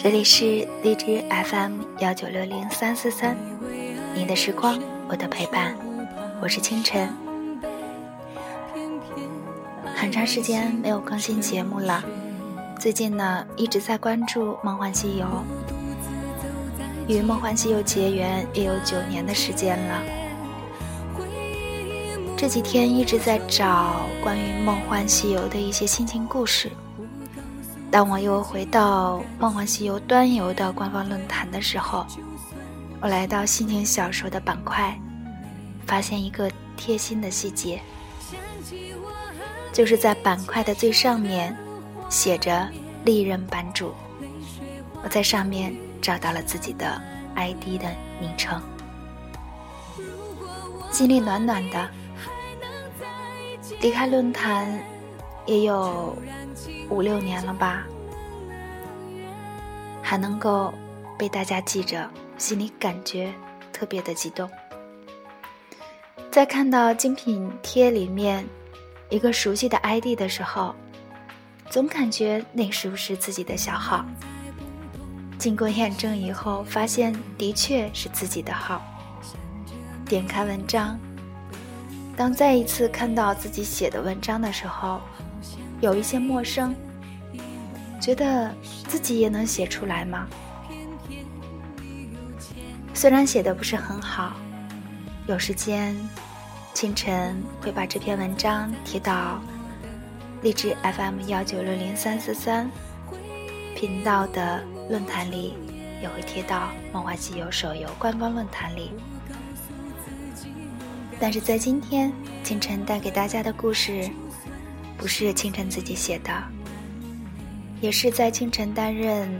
这里是荔枝 FM 幺九六零三四三，你的时光，我的陪伴，我是清晨。很长时间没有更新节目了，最近呢一直在关注《梦幻西游》，与《梦幻西游》结缘也有九年的时间了。这几天一直在找关于《梦幻西游》的一些心情故事。当我又回到《梦幻西游》端游的官方论坛的时候，我来到心情小说的板块，发现一个贴心的细节，就是在板块的最上面写着“历任版主”，我在上面找到了自己的 ID 的昵称，心里暖暖的。离开论坛也有。五六年了吧，还能够被大家记着，心里感觉特别的激动。在看到精品贴里面一个熟悉的 ID 的时候，总感觉那是不是自己的小号？经过验证以后，发现的确是自己的号。点开文章，当再一次看到自己写的文章的时候。有一些陌生，觉得自己也能写出来吗？虽然写的不是很好，有时间，清晨会把这篇文章贴到励志 FM 幺九六零三四三频道的论坛里，也会贴到《梦幻西游》手游官方论坛里。但是在今天，清晨带给大家的故事。不是清晨自己写的，也是在清晨担任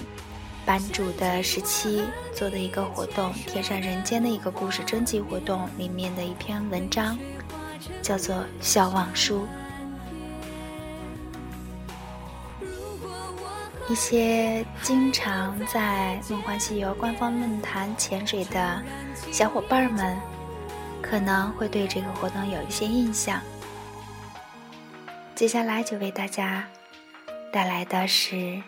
版主的时期做的一个活动《天上人间》的一个故事征集活动里面的一篇文章，叫做《笑忘书》。一些经常在《梦幻西游》官方论坛潜水的小伙伴们，可能会对这个活动有一些印象。接下来就为大家带来的是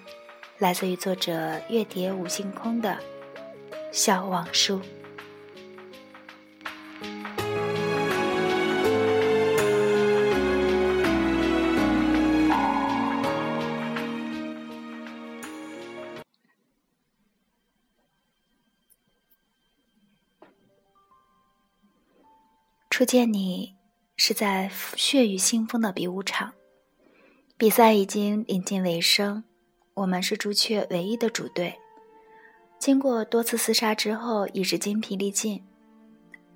来自于作者月蝶五星空的《笑忘书》。初见你是在血雨腥风的比武场。比赛已经临近尾声，我们是朱雀唯一的主队。经过多次厮杀之后，已是精疲力尽，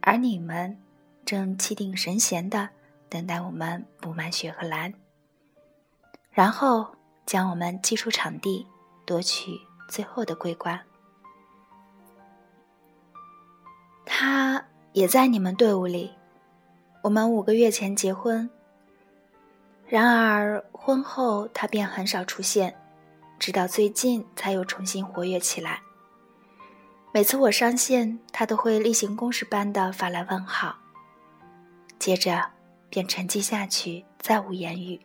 而你们正气定神闲的等待我们补满血和蓝，然后将我们击出场地，夺取最后的桂冠。他也在你们队伍里。我们五个月前结婚。然而婚后他便很少出现，直到最近才又重新活跃起来。每次我上线，他都会例行公事般的发来问好，接着便沉寂下去，再无言语。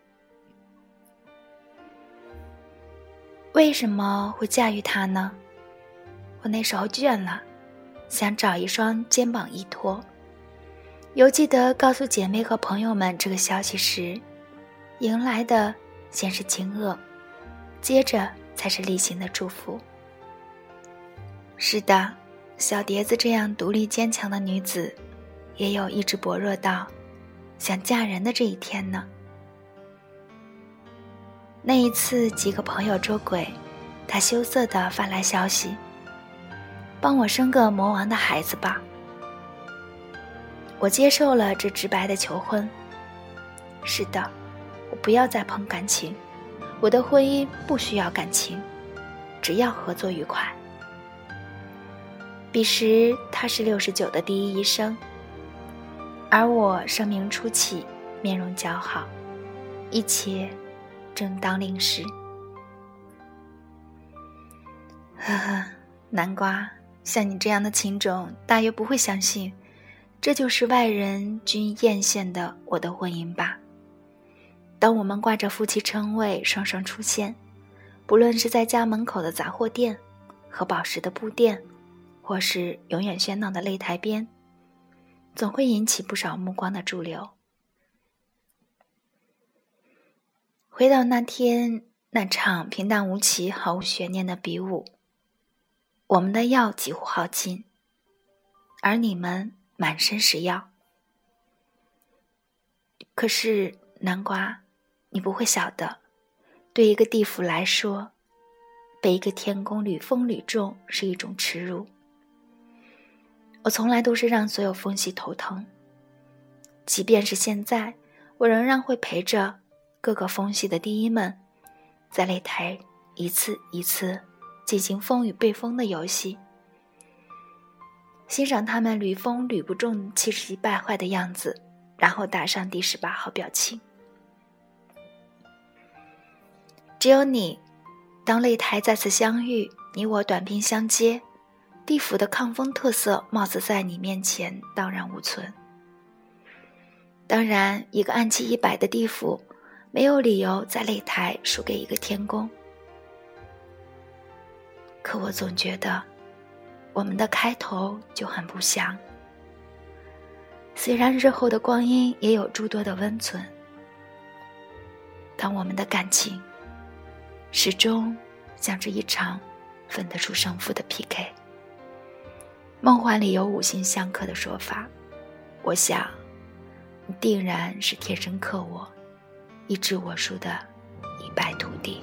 为什么会驾驭他呢？我那时候倦了，想找一双肩膀依托。犹记得告诉姐妹和朋友们这个消息时。迎来的先是惊愕，接着才是例行的祝福。是的，小蝶子这样独立坚强的女子，也有意志薄弱到想嫁人的这一天呢。那一次，几个朋友捉鬼，他羞涩的发来消息：“帮我生个魔王的孩子吧。”我接受了这直白的求婚。是的。我不要再碰感情，我的婚姻不需要感情，只要合作愉快。彼时他是六十九的第一医生，而我声名初起，面容姣好，一切正当令时。呵呵，南瓜，像你这样的情种，大约不会相信，这就是外人均艳羡的我的婚姻吧。当我们挂着夫妻称谓双双出现，不论是在家门口的杂货店，和宝石的布店，或是永远喧闹的擂台边，总会引起不少目光的驻留。回到那天那场平淡无奇、毫无悬念的比武，我们的药几乎耗尽，而你们满身是药。可是南瓜，你不会晓得，对一个地府来说，被一个天宫屡封屡中是一种耻辱。我从来都是让所有风系头疼，即便是现在，我仍然会陪着各个风系的第一们，在擂台一次一次进行风与被封的游戏，欣赏他们屡封屡不中、气势败坏的样子。然后打上第十八号表情。只有你，当擂台再次相遇，你我短兵相接，地府的抗风特色貌似在你面前荡然无存。当然，一个暗器一百的地府，没有理由在擂台输给一个天宫。可我总觉得，我们的开头就很不祥。虽然日后的光阴也有诸多的温存，但我们的感情始终像是一场分得出胜负的 PK。梦幻里有五行相克的说法，我想，你定然是天生克我，以致我输的一败涂地。